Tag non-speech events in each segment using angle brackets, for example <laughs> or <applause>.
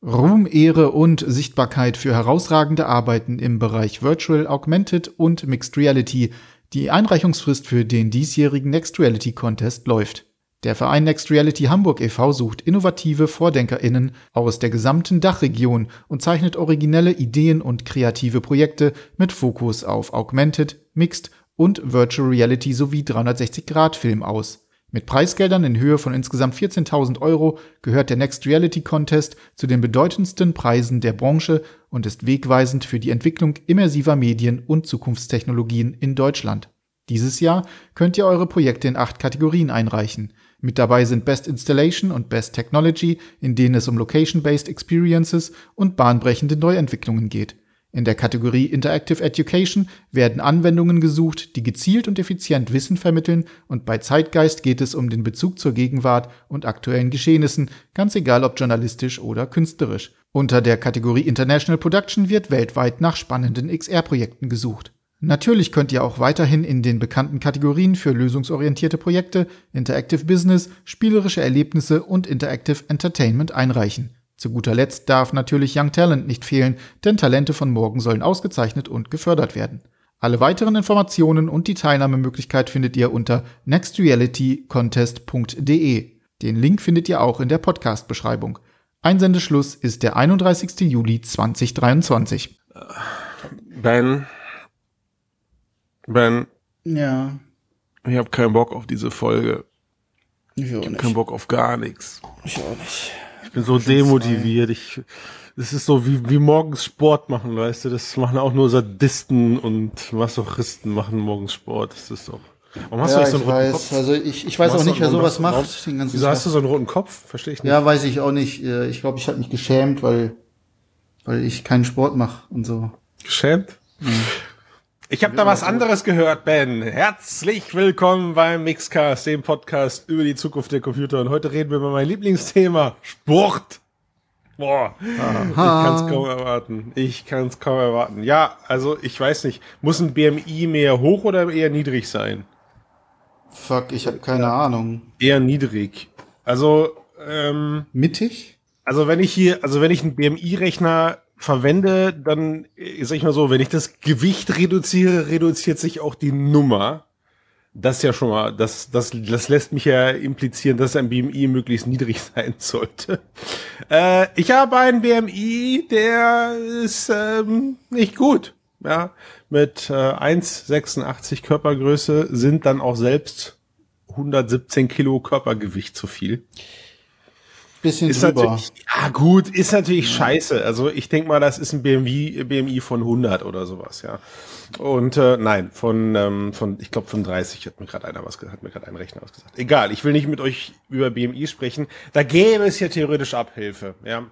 Ruhm, Ehre und Sichtbarkeit für herausragende Arbeiten im Bereich Virtual, Augmented und Mixed Reality. Die Einreichungsfrist für den diesjährigen Next Reality Contest läuft. Der Verein Next Reality Hamburg e.V. sucht innovative VordenkerInnen aus der gesamten Dachregion und zeichnet originelle Ideen und kreative Projekte mit Fokus auf Augmented, Mixed und Virtual Reality sowie 360-Grad-Film aus. Mit Preisgeldern in Höhe von insgesamt 14.000 Euro gehört der Next Reality Contest zu den bedeutendsten Preisen der Branche und ist wegweisend für die Entwicklung immersiver Medien und Zukunftstechnologien in Deutschland. Dieses Jahr könnt ihr eure Projekte in acht Kategorien einreichen. Mit dabei sind Best Installation und Best Technology, in denen es um Location-Based Experiences und bahnbrechende Neuentwicklungen geht. In der Kategorie Interactive Education werden Anwendungen gesucht, die gezielt und effizient Wissen vermitteln und bei Zeitgeist geht es um den Bezug zur Gegenwart und aktuellen Geschehnissen, ganz egal ob journalistisch oder künstlerisch. Unter der Kategorie International Production wird weltweit nach spannenden XR-Projekten gesucht. Natürlich könnt ihr auch weiterhin in den bekannten Kategorien für lösungsorientierte Projekte, Interactive Business, spielerische Erlebnisse und Interactive Entertainment einreichen. Zu guter Letzt darf natürlich Young Talent nicht fehlen, denn Talente von morgen sollen ausgezeichnet und gefördert werden. Alle weiteren Informationen und die Teilnahmemöglichkeit findet ihr unter nextrealitycontest.de. Den Link findet ihr auch in der Podcast-Beschreibung. Einsendeschluss ist der 31. Juli 2023. Ben. Ben. Ja. Ich habe keinen Bock auf diese Folge. Ich auch Ich habe keinen Bock auf gar nichts. Ich auch nicht. Bin so demotiviert. Ich, das ist so wie, wie morgens Sport machen, weißt du? Das machen auch nur Sadisten und Masochisten machen morgens Sport. Das ist doch. Warum hast ja, du nicht so einen roten weiß. Kopf? Also ich, ich weiß auch nicht, wer sowas macht. Den ganzen Wieso hast du Tag. so einen roten Kopf? Verstehe ich nicht. Ja, weiß ich auch nicht. Äh, Ich glaube, ich habe mich geschämt, weil, weil ich keinen Sport mache und so. Geschämt? Ich habe da was anderes gehört, Ben. Herzlich willkommen beim Mixcast, dem Podcast über die Zukunft der Computer. Und heute reden wir über mein Lieblingsthema, Sport. Boah, ich kann es kaum erwarten. Ich kann es kaum erwarten. Ja, also ich weiß nicht, muss ein BMI mehr hoch oder eher niedrig sein? Fuck, ich habe keine Ahnung. Eher niedrig. Also, ähm, Mittig? Also wenn ich hier, also wenn ich einen BMI-Rechner verwende, dann äh, sag ich mal so, wenn ich das Gewicht reduziere, reduziert sich auch die Nummer. Das ja schon mal, das, das, das lässt mich ja implizieren, dass ein BMI möglichst niedrig <laughs> sein sollte. Äh, ich habe einen BMI, der ist ähm, nicht gut. Ja, mit äh, 1,86 Körpergröße sind dann auch selbst 117 Kilo Körpergewicht zu viel. Bisschen Ist drüber. natürlich, ja gut, ist natürlich scheiße. Also ich denke mal, das ist ein BMW, BMI von 100 oder sowas, ja. Und äh, nein, von, ähm, von ich glaube 35 hat mir gerade einer was hat mir gerade ein Rechner was gesagt. Egal, ich will nicht mit euch über BMI sprechen. Da gäbe es ja theoretisch Abhilfe, ja.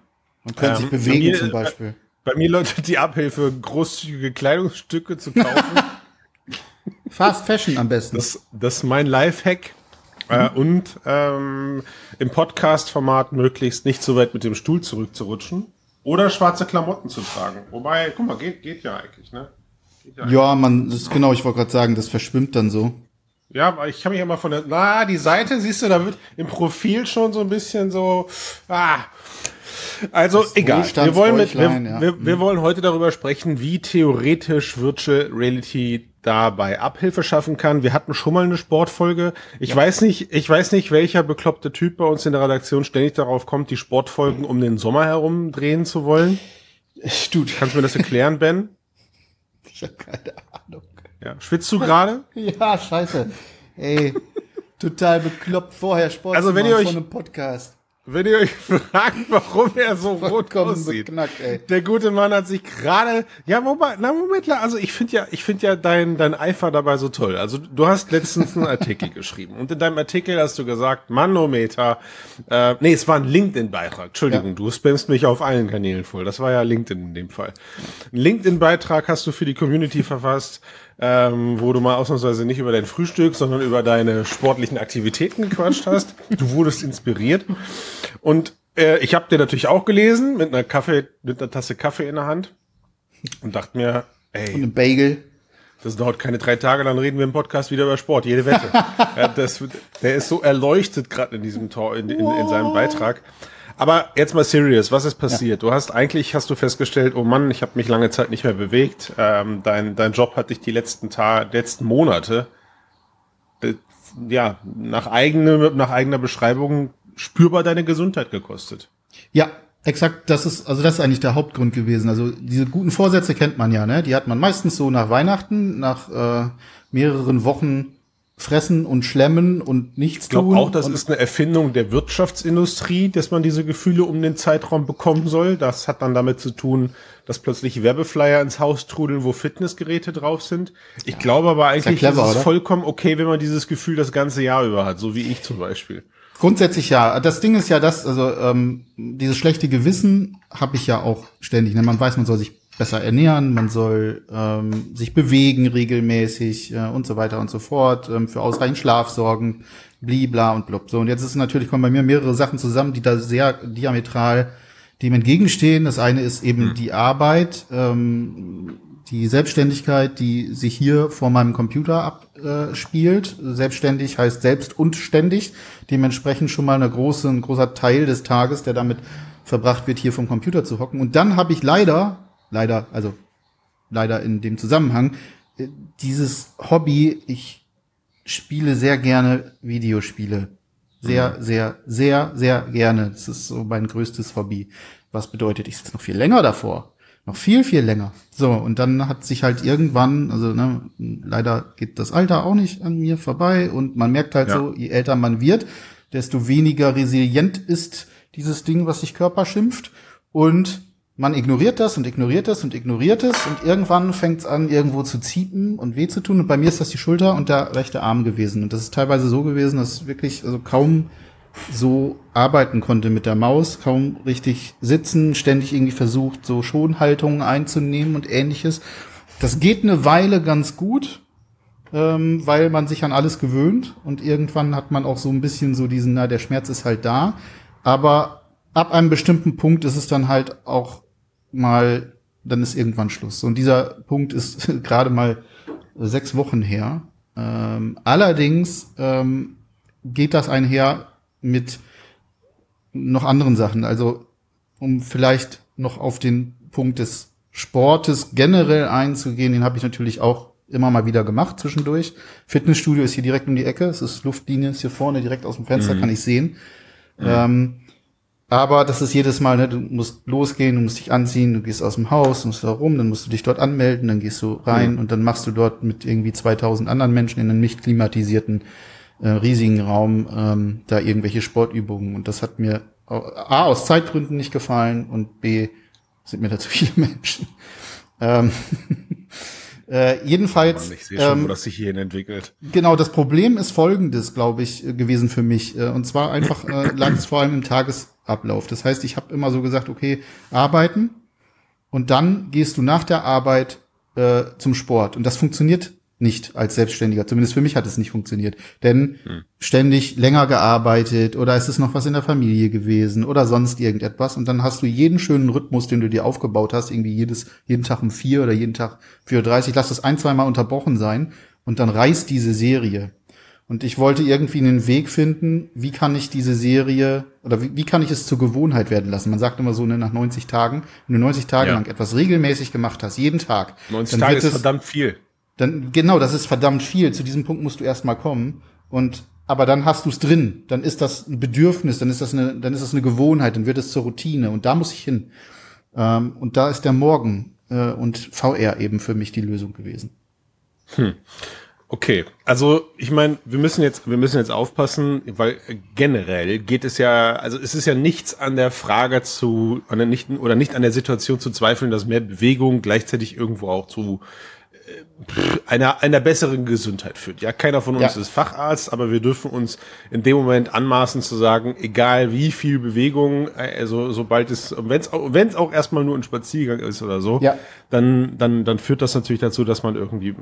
Man könnte sich ähm, bewegen bei mir- zum Beispiel. Bei mir läutet die Abhilfe, großzügige Kleidungsstücke zu kaufen. <laughs> Fast Fashion am besten. Das, das ist mein Lifehack. Äh, und ähm, im Podcast-Format möglichst nicht so weit mit dem Stuhl zurückzurutschen. Oder schwarze Klamotten zu tragen. Wobei, guck mal, geht, geht ja eigentlich, ne? Geht ja, ja, man, das ist genau, ich wollte gerade sagen, das verschwimmt dann so. ja, aber ich kann mich mal von der. Na, die Seite, siehst du, da wird im Profil schon so ein bisschen so. Ah. Also egal. Wir wollen, mit, wir, ja. wir, wir wollen heute darüber sprechen, wie theoretisch Virtual Reality dabei Abhilfe schaffen kann. Wir hatten schon mal eine Sportfolge. Ich weiß nicht, ich weiß nicht, welcher bekloppte Typ bei uns in der Redaktion ständig darauf kommt, die Sportfolgen um den Sommer herum drehen zu wollen. Du, Kannst du mir das erklären, Ben? ich habe keine Ahnung. Ja. Schwitzt du gerade? Ja, scheiße. Ey, total bekloppt vorher Sport Also, wenn ihr euch- von einem Podcast. Wenn ihr euch <laughs> fragt, warum er so rot Vollkommen aussieht. beknackt, ey. Der gute Mann hat sich gerade, ja, wobei, na Moment, also ich finde ja, ich finde ja dein, dein Eifer dabei so toll. Also du hast letztens einen Artikel <laughs> geschrieben und in deinem Artikel hast du gesagt, Manometer, äh, nee, es war ein LinkedIn-Beitrag. Entschuldigung, Ja. du spammst mich auf allen Kanälen voll. Das war ja LinkedIn in dem Fall. Ein LinkedIn-Beitrag hast du für die Community verfasst, ähm, wo du mal ausnahmsweise nicht über dein Frühstück, sondern über deine sportlichen Aktivitäten gequatscht hast. Du wurdest inspiriert. Und äh, ich habe dir natürlich auch gelesen mit einer Kaffee, mit einer Tasse Kaffee in der Hand und dachte mir, Und ey, ein Bagel. das dauert keine drei Tage, dann reden wir im Podcast wieder über Sport, jede Wette. <laughs> ja, das, der ist so erleuchtet gerade in diesem Tor, in, in, in seinem Beitrag. Aber jetzt mal serious, was ist passiert? Ja. Du hast eigentlich, hast du festgestellt, oh Mann, ich habe mich lange Zeit nicht mehr bewegt. Ähm, dein, dein Job hat dich die letzten Tage, letzten Monate, äh, ja, nach, eigene, nach eigener Beschreibung spürbar deine Gesundheit gekostet. Ja, exakt, das ist, also das ist eigentlich der Hauptgrund gewesen. Also diese guten Vorsätze kennt man ja, ne? Die hat man meistens so nach Weihnachten, nach äh, mehreren Wochen fressen und schlemmen und nichts ich tun. Ich glaube auch, das ist eine Erfindung der Wirtschaftsindustrie, dass man diese Gefühle um den Zeitraum bekommen soll. Das hat dann damit zu tun, dass plötzlich Werbeflyer ins Haus trudeln, wo Fitnessgeräte drauf sind. Ich ja. glaube aber eigentlich, ist, ja clever, ist es vollkommen okay, wenn man dieses Gefühl das ganze Jahr über hat, so wie ich zum Beispiel. Grundsätzlich ja. Das Ding ist ja das, also ähm, dieses schlechte Gewissen habe ich ja auch ständig. Ne? Man weiß, man soll sich besser ernähren, man soll ähm, sich bewegen regelmäßig äh, und so weiter und so fort, ähm, für ausreichend Schlaf sorgen, blibla und blub. So, und jetzt ist natürlich, kommen bei mir mehrere Sachen zusammen, die da sehr diametral dem entgegenstehen. Das eine ist eben mhm. die Arbeit, ähm, die Selbstständigkeit, die sich hier vor meinem Computer abspielt. Selbstständig heißt selbst und ständig. Dementsprechend schon mal eine große, ein großer Teil des Tages, der damit verbracht wird, hier vom Computer zu hocken. Und dann habe ich leider leider, also leider in dem Zusammenhang, äh, dieses Hobby, ich spiele sehr gerne Videospiele. Sehr, mhm. sehr, sehr, sehr gerne. Das ist so mein größtes Hobby. Was bedeutet, ich sitze noch viel länger davor. Noch viel, viel länger. So, und dann hat sich halt irgendwann, also ne, leider geht das Alter auch nicht an mir vorbei und man merkt halt ja. so, je älter man wird, desto weniger resilient ist dieses Ding, was sich Körper schimpft. Und man ignoriert das und ignoriert das und ignoriert es und irgendwann fängt es an, irgendwo zu ziepen und weh zu tun. Und bei mir ist das die Schulter und der rechte Arm gewesen. Und das ist teilweise so gewesen, dass ich wirklich also kaum so arbeiten konnte mit der Maus, kaum richtig sitzen, ständig irgendwie versucht, so Schonhaltungen einzunehmen und ähnliches. Das geht eine Weile ganz gut, ähm, weil man sich an alles gewöhnt und irgendwann hat man auch so ein bisschen so diesen, na, der Schmerz ist halt da. Aber ab einem bestimmten Punkt ist es dann halt auch mal, dann ist irgendwann Schluss. Und dieser Punkt ist <laughs> gerade mal sechs Wochen her. Ähm, allerdings ähm, geht das einher mit noch anderen Sachen. Also um vielleicht noch auf den Punkt des Sportes generell einzugehen, den habe ich natürlich auch immer mal wieder gemacht zwischendurch. Fitnessstudio ist hier direkt um die Ecke, es ist Luftlinie, ist hier vorne direkt aus dem Fenster, mhm. kann ich sehen. Mhm. Ähm, aber das ist jedes Mal, ne, du musst losgehen, du musst dich anziehen, du gehst aus dem Haus, musst da rum, dann musst du dich dort anmelden, dann gehst du rein mhm. und dann machst du dort mit irgendwie 2000 anderen Menschen in einem nicht klimatisierten, äh, riesigen Raum ähm, da irgendwelche Sportübungen. Und das hat mir A, aus Zeitgründen nicht gefallen und B, sind mir da <laughs> zu viele Menschen. Ähm, <laughs> Äh, jedenfalls. Ich sehe schon, ähm, wo das sich hierhin entwickelt. Genau, das Problem ist folgendes, glaube ich, äh, gewesen für mich. Äh, und zwar einfach äh, lag es vor allem im Tagesablauf. Das heißt, ich habe immer so gesagt, okay, arbeiten und dann gehst du nach der Arbeit äh, zum Sport. Und das funktioniert nicht als Selbstständiger. Zumindest für mich hat es nicht funktioniert. Denn hm. ständig länger gearbeitet oder ist es noch was in der Familie gewesen oder sonst irgendetwas. Und dann hast du jeden schönen Rhythmus, den du dir aufgebaut hast, irgendwie jedes, jeden Tag um vier oder jeden Tag 4.30 Uhr, lass das ein, zweimal unterbrochen sein und dann reißt diese Serie. Und ich wollte irgendwie einen Weg finden, wie kann ich diese Serie oder wie, wie kann ich es zur Gewohnheit werden lassen? Man sagt immer so, ne, nach 90 Tagen, wenn du 90 Tage ja. lang etwas regelmäßig gemacht hast, jeden Tag. 90 Tage ist verdammt viel. Dann, genau, das ist verdammt viel. Zu diesem Punkt musst du erstmal kommen. Und, aber dann hast du es drin. Dann ist das ein Bedürfnis, dann ist das eine, dann ist das eine Gewohnheit, dann wird es zur Routine. Und da muss ich hin. Ähm, und da ist der Morgen äh, und VR eben für mich die Lösung gewesen. Hm. Okay, also ich meine, wir müssen jetzt, wir müssen jetzt aufpassen, weil generell geht es ja, also es ist ja nichts an der Frage zu, an der nicht, oder nicht an der Situation zu zweifeln, dass mehr Bewegung gleichzeitig irgendwo auch zu einer, einer besseren Gesundheit führt. Ja, keiner von uns ja. ist Facharzt, aber wir dürfen uns in dem Moment anmaßen zu sagen, egal wie viel Bewegung, also sobald es, wenn es auch, wenn es auch erstmal nur ein Spaziergang ist oder so, ja. dann, dann, dann führt das natürlich dazu, dass man irgendwie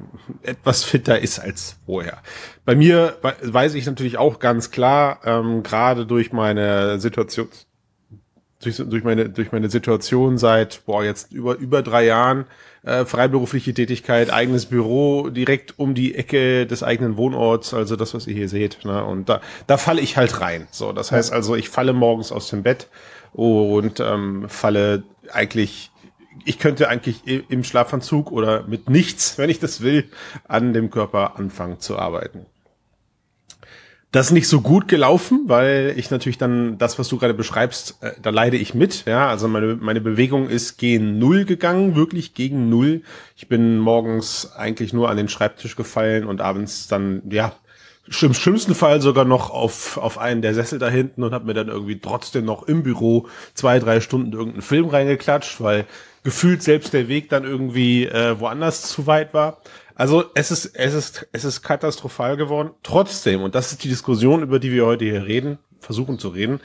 etwas fitter ist als vorher. Bei mir weiß ich natürlich auch ganz klar, ähm, gerade durch meine Situation, durch, durch meine, durch meine Situation seit, boah, jetzt über, über drei Jahren, äh, freiberufliche Tätigkeit, eigenes Büro direkt um die Ecke des eigenen Wohnorts, also das, was ihr hier seht. Ne? Und da, da falle ich halt rein. So, das heißt also, ich falle morgens aus dem Bett und ähm, falle eigentlich ich könnte eigentlich im Schlafanzug oder mit nichts, <laughs> wenn ich das will, an dem Körper anfangen zu arbeiten. Das ist nicht so gut gelaufen, weil ich natürlich dann das, was du gerade beschreibst, äh, da leide ich mit. Ja, also meine, meine Bewegung ist gegen Null gegangen, wirklich gegen Null. Ich bin morgens eigentlich nur an den Schreibtisch gefallen und abends dann, ja, im schlimmsten Fall sogar noch auf, auf einen der Sessel da hinten und habe mir dann irgendwie trotzdem noch im Büro zwei, drei Stunden irgendeinen Film reingeklatscht, weil gefühlt selbst der Weg dann irgendwie äh, woanders zu weit war. Also es ist, es ist, es ist katastrophal geworden. Trotzdem, und das ist die Diskussion, über die wir heute hier reden, versuchen zu reden,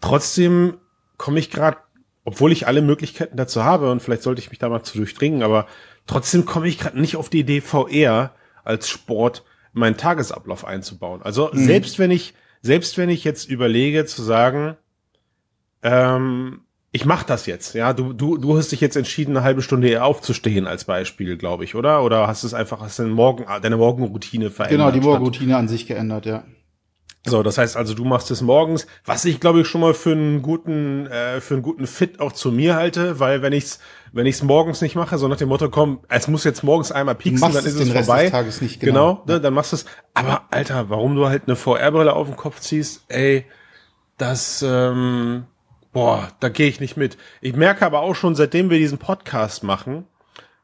trotzdem komme ich gerade, obwohl ich alle Möglichkeiten dazu habe, und vielleicht sollte ich mich da mal zu durchdringen, aber trotzdem komme ich gerade nicht auf die Idee, VR als Sport meinen Tagesablauf einzubauen. Also mhm. selbst wenn ich, selbst wenn ich jetzt überlege zu sagen, ähm, ich mach das jetzt, ja. Du, du, du hast dich jetzt entschieden, eine halbe Stunde eher aufzustehen als Beispiel, glaube ich, oder? Oder hast es einfach, hast deine, Morgen, deine Morgenroutine verändert? Genau, die Morgenroutine an sich geändert, ja. So, das heißt also, du machst es morgens, was ich glaube ich schon mal für einen guten, äh, für einen guten Fit auch zu mir halte, weil wenn ich's, wenn ich's morgens nicht mache, so nach dem Motto, komm, es muss jetzt morgens einmal pieksen, dann ist es vorbei. Nicht, genau, genau ne, dann machst du es. Aber Alter, warum du halt eine VR-Brille auf den Kopf ziehst, ey, das, ähm, Boah, da gehe ich nicht mit. Ich merke aber auch schon, seitdem wir diesen Podcast machen,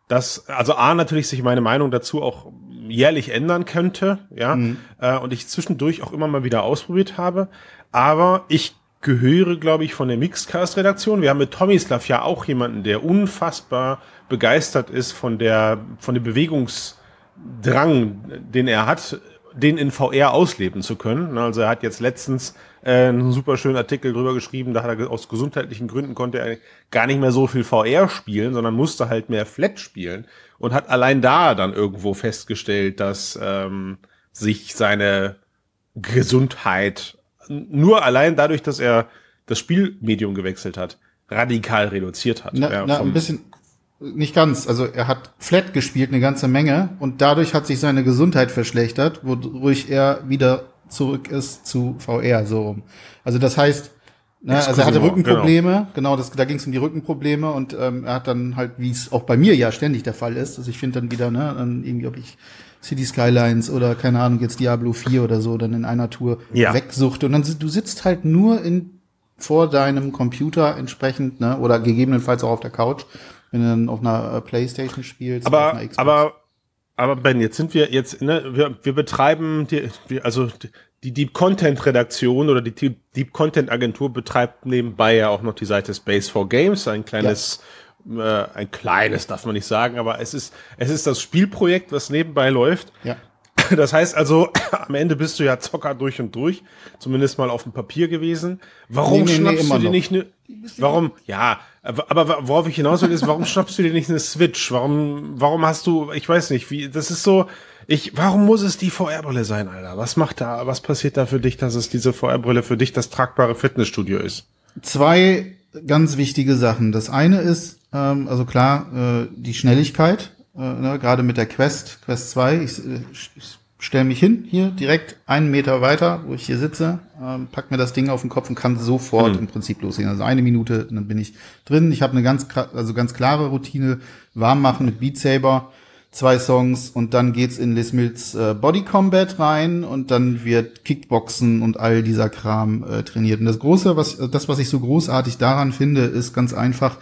dass, also A, natürlich sich meine Meinung dazu auch jährlich ändern könnte, ja, mhm. äh, und ich zwischendurch auch immer mal wieder ausprobiert habe. Aber ich gehöre, glaube ich, von der Mixcast-Redaktion. Wir haben mit Tomislav ja auch jemanden, der unfassbar begeistert ist von der, von dem Bewegungsdrang, den er hat, den in VR ausleben zu können. Also er hat jetzt letztens äh, einen super schönen Artikel drüber geschrieben, da hat er aus gesundheitlichen Gründen konnte er gar nicht mehr so viel VR spielen, sondern musste halt mehr Flat spielen und hat allein da dann irgendwo festgestellt, dass ähm, sich seine Gesundheit nur allein dadurch, dass er das Spielmedium gewechselt hat, radikal reduziert hat. Na, ja, na, ein bisschen, nicht ganz. Also er hat Flat gespielt, eine ganze Menge, und dadurch hat sich seine Gesundheit verschlechtert, wodurch er wieder zurück ist zu VR so rum. Also das heißt, ne, also er hatte Rückenprobleme, genau, genau das, da ging es um die Rückenprobleme und ähm, er hat dann halt, wie es auch bei mir ja ständig der Fall ist, also ich finde dann wieder, ne, dann irgendwie, ob ich City Skylines oder keine Ahnung, jetzt Diablo 4 oder so, dann in einer Tour ja. wegsucht und dann du sitzt halt nur in vor deinem Computer entsprechend, ne, oder gegebenenfalls auch auf der Couch, wenn du dann auf einer äh, Playstation spielst. Aber, aber aber Ben, jetzt sind wir jetzt, ne, wir, wir betreiben die, wir, also die Deep Content Redaktion oder die Deep Content Agentur betreibt nebenbei ja auch noch die Seite Space for Games, ein kleines, ja. äh, ein kleines darf man nicht sagen, aber es ist, es ist das Spielprojekt, was nebenbei läuft. Ja. <laughs> Das heißt also, <clears throat> am Ende bist du ja Zocker durch und durch, zumindest mal auf dem Papier gewesen. Warum nee, nee, schnappst nee, du dir nicht eine, warum, ja, aber worauf ich hinaus will, ist, warum schnappst du dir nicht eine Switch? Warum, warum hast du, ich weiß nicht, wie, das ist so, ich, warum muss es die VR-Brille sein, Alter? Was macht da, was passiert da für dich, dass es diese VR-Brille für dich das tragbare Fitnessstudio ist? Zwei ganz wichtige Sachen. Das eine ist, ähm, also klar, äh, die Schnelligkeit, äh, ne, gerade mit der Quest, Quest 2. Ich, ich stelle mich hin, hier direkt einen Meter weiter, wo ich hier sitze, ähm, pack mir das Ding auf den Kopf und kann sofort mhm. im Prinzip loslegen. Also eine Minute, dann bin ich drin. Ich habe eine ganz, also ganz klare Routine, warm machen mit Beat Saber, zwei Songs und dann geht's in Les Mills äh, Body Combat rein und dann wird Kickboxen und all dieser Kram äh, trainiert. Und das Große, was, das, was ich so großartig daran finde, ist ganz einfach,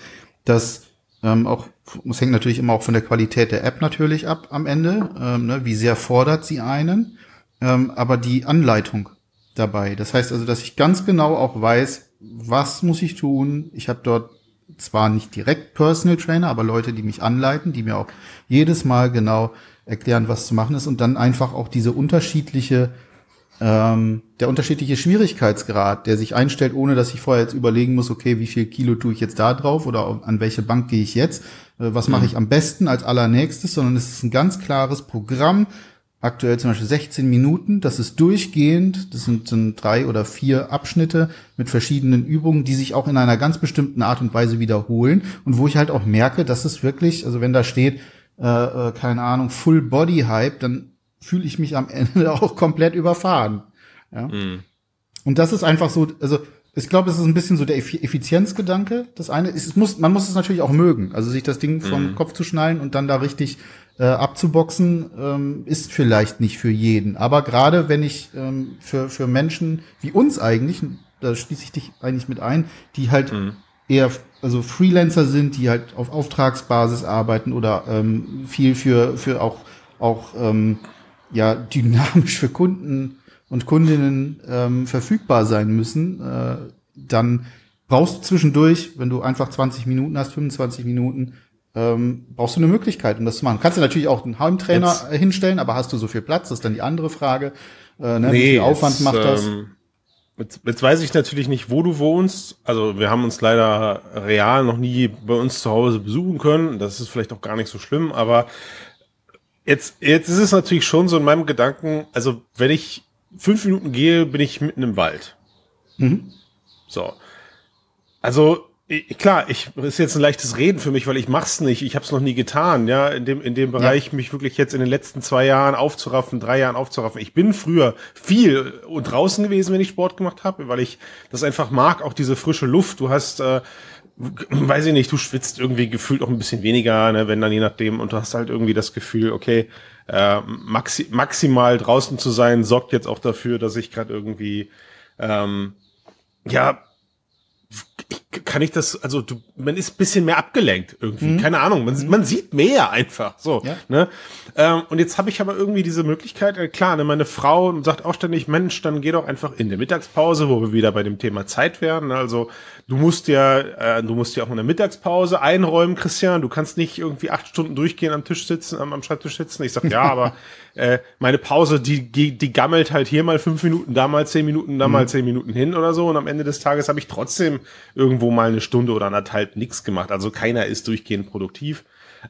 dass ähm, auch, es hängt natürlich immer auch von der Qualität der App natürlich ab am Ende. Ähm, ne, wie sehr fordert sie einen? Ähm, aber die Anleitung dabei. Das heißt also, dass ich ganz genau auch weiß, was muss ich tun. Ich habe dort zwar nicht direkt Personal Trainer, aber Leute, die mich anleiten, die mir auch jedes Mal genau erklären, was zu machen ist und dann einfach auch diese unterschiedliche ähm, der unterschiedliche Schwierigkeitsgrad, der sich einstellt, ohne dass ich vorher jetzt überlegen muss, okay, wie viel Kilo tue ich jetzt da drauf oder an welche Bank gehe ich jetzt, äh, was mache mhm. ich am besten als allernächstes, sondern es ist ein ganz klares Programm, aktuell zum Beispiel 16 Minuten, das ist durchgehend, das sind, sind drei oder vier Abschnitte mit verschiedenen Übungen, die sich auch in einer ganz bestimmten Art und Weise wiederholen. Und wo ich halt auch merke, dass es wirklich, also wenn da steht, äh, äh, keine Ahnung, Full Body Hype, dann fühle ich mich am Ende <laughs> auch komplett überfahren. Ja? Mhm. Und das ist einfach so, also ich glaube, es ist ein bisschen so der Effizienzgedanke. Das eine ist, es muss, man muss es natürlich auch mögen. Also sich das Ding vom mhm. Kopf zu schnallen und dann da richtig äh, abzuboxen, ähm, ist vielleicht nicht für jeden. Aber gerade wenn ich ähm, für, für Menschen wie uns eigentlich, da schließe ich dich eigentlich mit ein, die halt mhm. eher also Freelancer sind, die halt auf Auftragsbasis arbeiten oder ähm, viel für, für auch, auch ähm, ja, dynamisch für Kunden und Kundinnen ähm, verfügbar sein müssen, äh, dann brauchst du zwischendurch, wenn du einfach 20 Minuten hast, 25 Minuten, ähm, brauchst du eine Möglichkeit, um das zu machen. Kannst du natürlich auch einen Heimtrainer jetzt, hinstellen, aber hast du so viel Platz? Das ist dann die andere Frage. Äh, ne? Nee, Wie viel Aufwand jetzt, macht das? Ähm, jetzt, jetzt weiß ich natürlich nicht, wo du wohnst. Also wir haben uns leider real noch nie bei uns zu Hause besuchen können. Das ist vielleicht auch gar nicht so schlimm, aber jetzt, jetzt ist es natürlich schon so in meinem Gedanken, also wenn ich fünf Minuten gehe, bin ich mitten im Wald. Mhm. So. Also, ich, klar, ich ist jetzt ein leichtes Reden für mich, weil ich mach's nicht. Ich habe es noch nie getan, ja, in dem in dem Bereich ja. mich wirklich jetzt in den letzten zwei Jahren aufzuraffen, drei Jahren aufzuraffen. Ich bin früher viel und draußen gewesen, wenn ich Sport gemacht habe, weil ich das einfach mag, auch diese frische Luft. Du hast äh, weiß ich nicht, du schwitzt irgendwie gefühlt auch ein bisschen weniger, ne, wenn dann je nachdem und du hast halt irgendwie das Gefühl, okay, äh, maxi maximal draußen zu sein, sorgt jetzt auch dafür, dass ich gerade irgendwie ähm, ja kann ich das, also du, man ist bisschen mehr abgelenkt irgendwie, mhm. keine Ahnung, man, man sieht mehr einfach, so, ja. ne? Ähm, und jetzt habe ich aber irgendwie diese Möglichkeit, äh, klar, ne, meine Frau sagt auch ständig, Mensch, dann geh doch einfach in der Mittagspause, wo wir wieder bei dem Thema Zeit werden, also du musst ja, äh, du musst ja auch in der Mittagspause einräumen, Christian, du kannst nicht irgendwie acht Stunden durchgehen am Tisch sitzen, am, am Schreibtisch sitzen, ich sag, ja, aber <laughs> äh, meine Pause, die, die, die gammelt halt hier mal fünf Minuten, da mal zehn Minuten, da mhm. mal zehn Minuten hin oder so und am Ende des Tages habe ich trotzdem irgendwo mal eine Stunde oder anderthalb nichts gemacht. Also keiner ist durchgehend produktiv.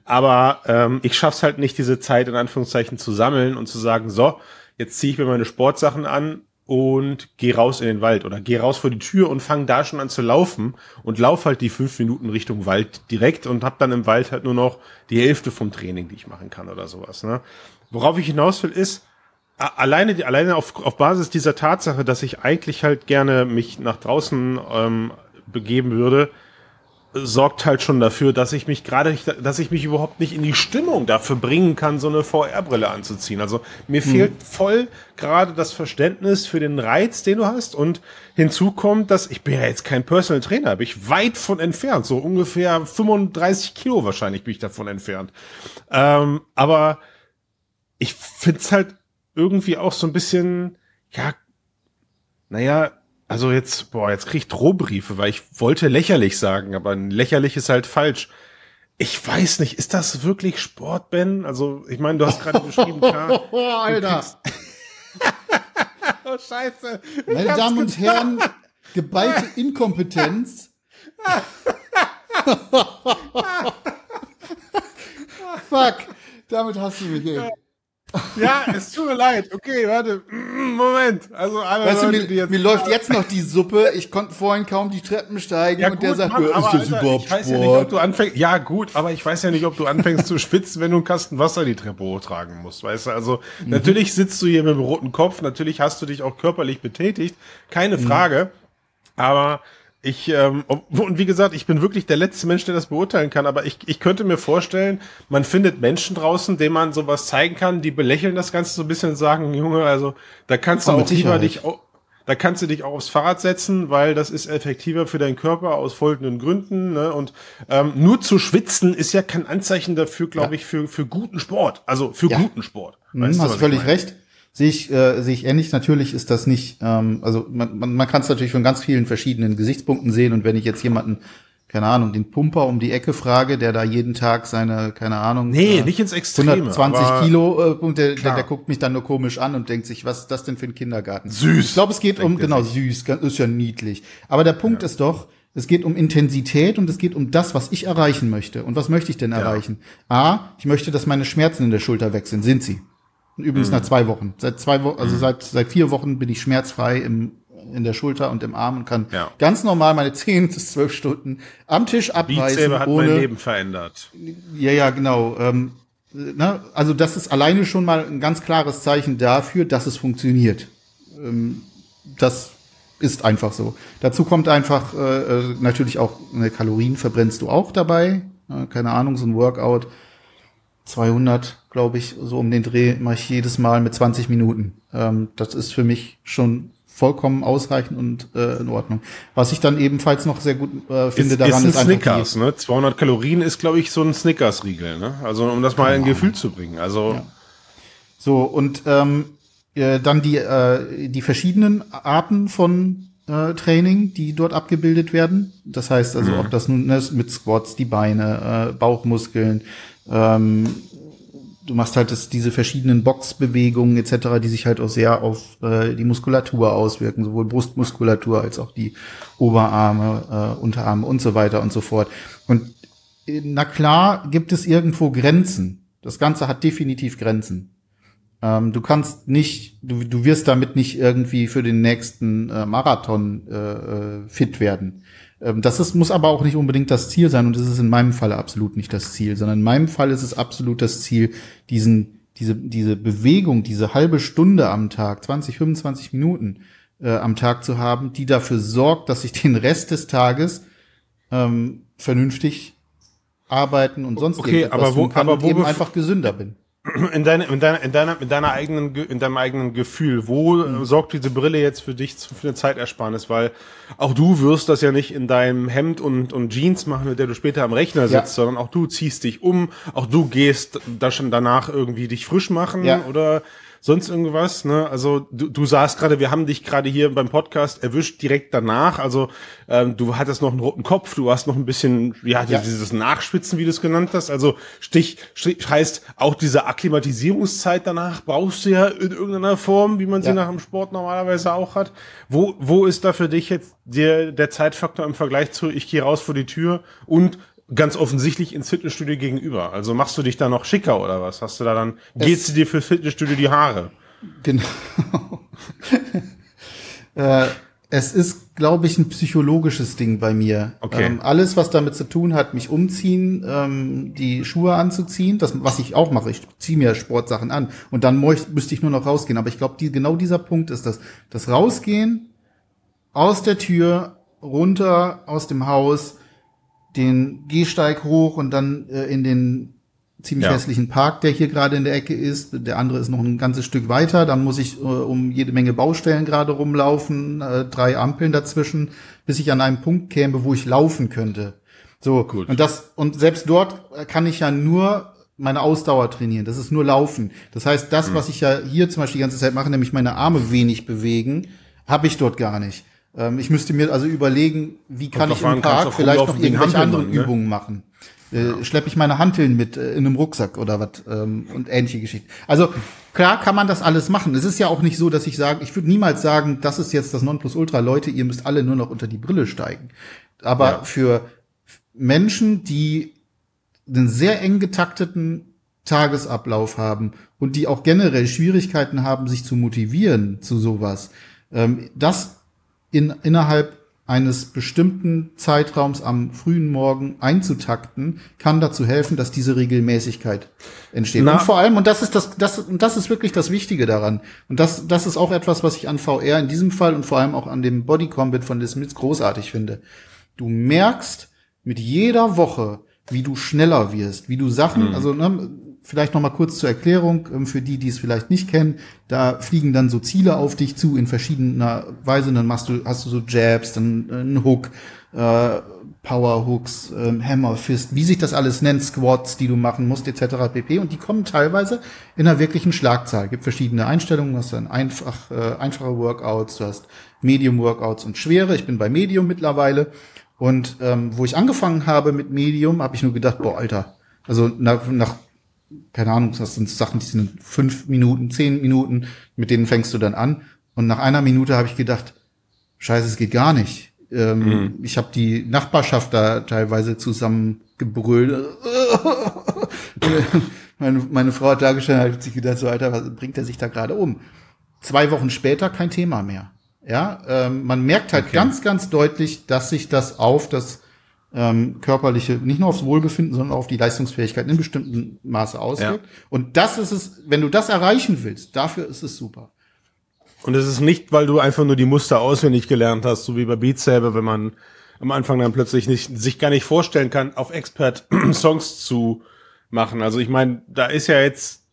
Aber ähm, ich schaff's halt nicht, diese Zeit in Anführungszeichen zu sammeln und zu sagen, so, jetzt ziehe ich mir meine Sportsachen an und geh raus in den Wald oder geh raus vor die Tür und fang da schon an zu laufen und lauf halt die fünf Minuten Richtung Wald direkt und hab dann im Wald halt nur noch die Hälfte vom Training, die ich machen kann oder sowas. Ne? Worauf ich hinaus will, ist, alleine, alleine auf, auf Basis dieser Tatsache, dass ich eigentlich halt gerne mich nach draußen ähm, begeben würde, sorgt halt schon dafür, dass ich mich gerade, dass ich mich überhaupt nicht in die Stimmung dafür bringen kann, so eine VR-Brille anzuziehen. Also mir hm. fehlt voll gerade das Verständnis für den Reiz, den du hast. Und hinzu kommt, dass ich bin ja jetzt kein Personal Trainer, bin ich weit von entfernt, so ungefähr 35 Kilo wahrscheinlich bin ich davon entfernt. Ähm, aber ich find's halt irgendwie auch so ein bisschen, ja, naja, also jetzt, boah, jetzt krieg ich Drohbriefe, weil ich wollte lächerlich sagen, aber lächerlich ist halt falsch. Ich weiß nicht, ist das wirklich Sport, Ben? Also, ich meine, du hast gerade beschrieben, <laughs> klar. Oh, Alter. <laughs> oh, scheiße. Meine Damen und Herren, geballte Inkompetenz. <laughs> Fuck, damit hast du mich. Ey. Ja, es tut mir leid. Okay, warte. Mm, Moment. Also alle weißt Leute, du, mir, mir läuft jetzt noch die Suppe. Ich konnte vorhin kaum die Treppen steigen ja, und gut, der sagt, Mann, ist das Alter, überhaupt ich weiß Sport? Ja, nicht, ob du anfängst, ja gut, aber ich weiß ja nicht, ob du anfängst zu spitzen, wenn du einen Kasten Wasser die Treppe hochtragen musst. Weißt du, also mhm. natürlich sitzt du hier mit dem roten Kopf, natürlich hast du dich auch körperlich betätigt, keine mhm. Frage. Aber ich, ähm, und wie gesagt, ich bin wirklich der letzte Mensch, der das beurteilen kann, aber ich, ich könnte mir vorstellen, man findet Menschen draußen, denen man sowas zeigen kann, die belächeln das Ganze so ein bisschen und sagen, Junge, also da kannst du auch lieber dich, da kannst du dich auch aufs Fahrrad setzen, weil das ist effektiver für deinen Körper aus folgenden Gründen. Ne? Und ähm, nur zu schwitzen ist ja kein Anzeichen dafür, glaube ja. ich, für, für guten Sport. Also für ja. guten Sport. Mhm, weißt hast du, völlig recht. Sehe ich, äh, sehe ich ähnlich. Natürlich ist das nicht, ähm, also man, man, man kann es natürlich von ganz vielen verschiedenen Gesichtspunkten sehen. Und wenn ich jetzt jemanden, keine Ahnung, den Pumper um die Ecke frage, der da jeden Tag seine, keine Ahnung, nee, äh, nicht ins Extreme, 120 Kilo, äh, und der, der, der, guckt mich dann nur komisch an und denkt sich, was ist das denn für ein Kindergarten? Süß. Ich glaube, es geht um, genau, süß, ist ja niedlich. Aber der Punkt ja. ist doch, es geht um Intensität und es geht um das, was ich erreichen möchte. Und was möchte ich denn erreichen? Ja. A, ich möchte, dass meine Schmerzen in der Schulter weg sind. Sind sie? Übrigens mhm. nach zwei Wochen. Seit zwei Wochen, also mhm. seit, seit vier Wochen bin ich schmerzfrei im, in der Schulter und im Arm und kann ja. ganz normal meine zehn <laughs> bis zwölf Stunden am Tisch abreißen. Beat hat ohne, mein Leben verändert. Ja, ja, genau. Ähm, ne? Also das ist alleine schon mal ein ganz klares Zeichen dafür, dass es funktioniert. Ähm, das ist einfach so. Dazu kommt einfach äh, äh natürlich auch eine Kalorien verbrennst du auch dabei. Äh, keine Ahnung, so ein Workout 200, glaube ich, so um den Dreh mache ich jedes Mal mit 20 Minuten. Ähm, das ist für mich schon vollkommen ausreichend und äh, in Ordnung. Was ich dann ebenfalls noch sehr gut äh, finde ist, daran ist, ein ist Snickers, ne? 200 Kalorien ist glaube ich so ein Snickers Riegel, ne? Also um das mal in Gefühl zu bringen. Also ja. so und ähm, äh, dann die äh, die verschiedenen Arten von äh, Training, die dort abgebildet werden. Das heißt also, mhm. ob das nun ist mit Squats, die Beine, äh, Bauchmuskeln, ähm, du machst halt das, diese verschiedenen Boxbewegungen etc., die sich halt auch sehr auf äh, die Muskulatur auswirken, sowohl Brustmuskulatur als auch die Oberarme, äh, Unterarme und so weiter und so fort. Und äh, na klar gibt es irgendwo Grenzen. Das Ganze hat definitiv Grenzen. Ähm, du kannst nicht, du, du wirst damit nicht irgendwie für den nächsten äh, Marathon äh, äh fit werden. Ähm, das ist, muss aber auch nicht unbedingt das Ziel sein und das ist in meinem Fall absolut nicht das Ziel, sondern in meinem Fall ist es absolut das Ziel, diesen, diese, diese Bewegung, diese halbe Stunde am Tag, 20, 25 Minuten äh, am Tag zu haben, die dafür sorgt, dass ich den Rest des Tages ähm, vernünftig arbeiten und sonst okay, aber wo, kann aber wo eben einfach gesünder bin in, deine, in, deiner, in, deiner, in, deiner eigenen, in deinem eigenen Gefühl, wo mhm. sorgt diese Brille jetzt für dich für eine Zeitersparnis? Weil auch du wirst das ja nicht in deinem Hemd und, und Jeans machen, mit der du später am Rechner sitzt, ja. sondern auch du ziehst dich um, auch du gehst da schon danach irgendwie dich frisch machen ja. oder sonst irgendwas. Ne? Also du, du sagst gerade, wir haben dich gerade hier beim Podcast erwischt direkt danach. Also ähm, du hattest noch einen roten Kopf, du hast noch ein bisschen, ja, ja. dieses Nachspitzen, wie du es genannt hast. Also Stich, Stich heißt auch diese Akklimatisierungszeit danach brauchst du ja in irgendeiner Form, wie man sie ja. nach dem Sport normalerweise auch hat. Wo, wo ist da für dich jetzt der, der Zeitfaktor im Vergleich zu, ich gehe raus vor die Tür und ganz offensichtlich ins Fitnessstudio gegenüber. Also machst du dich da noch schicker oder was? Hast du da dann, geht's dir für Fitnessstudio die Haare? Genau. <laughs> äh, es ist, glaube ich, ein psychologisches Ding bei mir. Okay. Ähm, alles, was damit zu tun hat, mich umziehen, ähm, die Schuhe anzuziehen, das, was ich auch mache, ich ziehe mir Sportsachen an und dann müsste ich nur noch rausgehen. Aber ich glaube, die, genau dieser Punkt ist das. Das Rausgehen aus der Tür, runter aus dem Haus, den Gehsteig hoch und dann äh, in den ziemlich ja. hässlichen Park, der hier gerade in der Ecke ist. Der andere ist noch ein ganzes Stück weiter. Dann muss ich äh, um jede Menge Baustellen gerade rumlaufen, äh, drei Ampeln dazwischen, bis ich an einen Punkt käme, wo ich laufen könnte. So Gut. und das und selbst dort kann ich ja nur meine Ausdauer trainieren. Das ist nur Laufen. Das heißt, das, mhm. was ich ja hier zum Beispiel die ganze Zeit mache, nämlich meine Arme wenig bewegen, habe ich dort gar nicht. Ähm, ich müsste mir also überlegen, wie kann ich im Park vielleicht noch irgendwelche anderen ne? Übungen machen. Äh, ja. Schleppe ich meine Hanteln mit äh, in einem Rucksack oder was ähm, und ähnliche Geschichten. Also klar kann man das alles machen. Es ist ja auch nicht so, dass ich sage, ich würde niemals sagen, das ist jetzt das Nonplusultra. Leute, ihr müsst alle nur noch unter die Brille steigen. Aber ja. für Menschen, die einen sehr eng getakteten Tagesablauf haben und die auch generell Schwierigkeiten haben, sich zu motivieren zu sowas, ähm, das in, innerhalb eines bestimmten Zeitraums am frühen Morgen einzutakten, kann dazu helfen, dass diese Regelmäßigkeit entsteht. Na, und vor allem, und das ist das, das, und das ist wirklich das Wichtige daran. Und das, das ist auch etwas, was ich an VR in diesem Fall und vor allem auch an dem Body Combat von Les Smiths großartig finde. Du merkst mit jeder Woche, wie du schneller wirst, wie du Sachen, mhm. also ne, vielleicht noch mal kurz zur Erklärung ähm, für die, die es vielleicht nicht kennen. Da fliegen dann so Ziele auf dich zu in verschiedener Weise. Und dann machst du, hast du so Jabs, dann äh, einen Hook, äh, Power Hooks, äh, Hammer Fist, wie sich das alles nennt, Squats, die du machen musst, etc. pp. Und die kommen teilweise in einer wirklichen Schlagzahl. Es gibt verschiedene Einstellungen. Du hast dann einfach, äh, einfache Workouts, du hast Medium Workouts und schwere. Ich bin bei Medium mittlerweile. Und ähm, wo ich angefangen habe mit Medium, habe ich nur gedacht, boah, Alter, also nach, nach keine Ahnung, das sind Sachen, die sind fünf Minuten, zehn Minuten, mit denen fängst du dann an. Und nach einer Minute habe ich gedacht, scheiße, es geht gar nicht. Ähm, mhm. Ich habe die Nachbarschaft da teilweise zusammengebrüllt. <laughs> meine, meine Frau hat dargestellt, hat sich gedacht, so Alter, was bringt er sich da gerade um? Zwei Wochen später kein Thema mehr. Ja, ähm, man merkt halt okay. ganz, ganz deutlich, dass sich das auf das ähm, körperliche, nicht nur aufs Wohlbefinden, sondern auf die Leistungsfähigkeit in bestimmten Maße auswirkt. Ja. Und das ist es, wenn du das erreichen willst, dafür ist es super. Und es ist nicht, weil du einfach nur die Muster auswendig gelernt hast, so wie bei Beat Saber, wenn man am Anfang dann plötzlich nicht, sich gar nicht vorstellen kann, auf Expert <clears throat> Songs zu machen. Also ich meine, da ist ja jetzt,